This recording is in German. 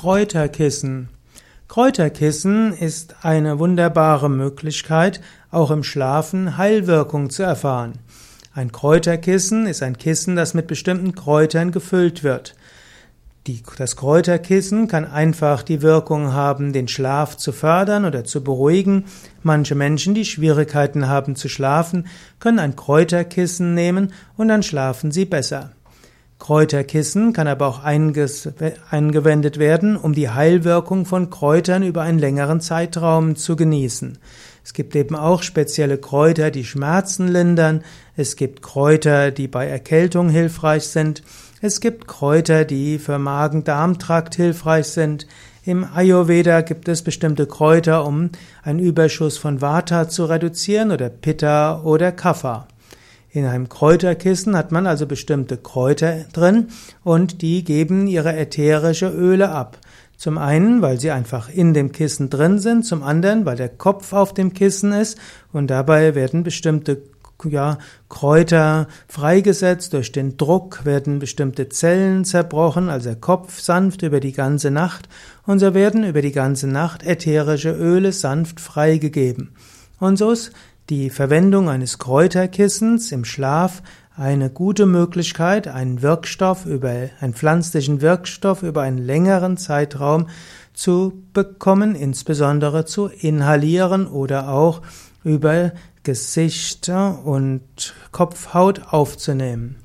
Kräuterkissen. Kräuterkissen ist eine wunderbare Möglichkeit, auch im Schlafen Heilwirkung zu erfahren. Ein Kräuterkissen ist ein Kissen, das mit bestimmten Kräutern gefüllt wird. Die, das Kräuterkissen kann einfach die Wirkung haben, den Schlaf zu fördern oder zu beruhigen. Manche Menschen, die Schwierigkeiten haben zu schlafen, können ein Kräuterkissen nehmen und dann schlafen sie besser. Kräuterkissen kann aber auch eingewendet werden, um die Heilwirkung von Kräutern über einen längeren Zeitraum zu genießen. Es gibt eben auch spezielle Kräuter, die Schmerzen lindern. Es gibt Kräuter, die bei Erkältung hilfreich sind. Es gibt Kräuter, die für Magen-Darm-Trakt hilfreich sind. Im Ayurveda gibt es bestimmte Kräuter, um einen Überschuss von Vata zu reduzieren oder Pitta oder Kapha. In einem Kräuterkissen hat man also bestimmte Kräuter drin und die geben ihre ätherische Öle ab. Zum einen, weil sie einfach in dem Kissen drin sind, zum anderen, weil der Kopf auf dem Kissen ist und dabei werden bestimmte ja, Kräuter freigesetzt, durch den Druck werden bestimmte Zellen zerbrochen, also der Kopf sanft über die ganze Nacht und so werden über die ganze Nacht ätherische Öle sanft freigegeben. Und so ist die Verwendung eines Kräuterkissens im Schlaf eine gute Möglichkeit, einen Wirkstoff über, einen pflanzlichen Wirkstoff über einen längeren Zeitraum zu bekommen, insbesondere zu inhalieren oder auch über Gesicht und Kopfhaut aufzunehmen.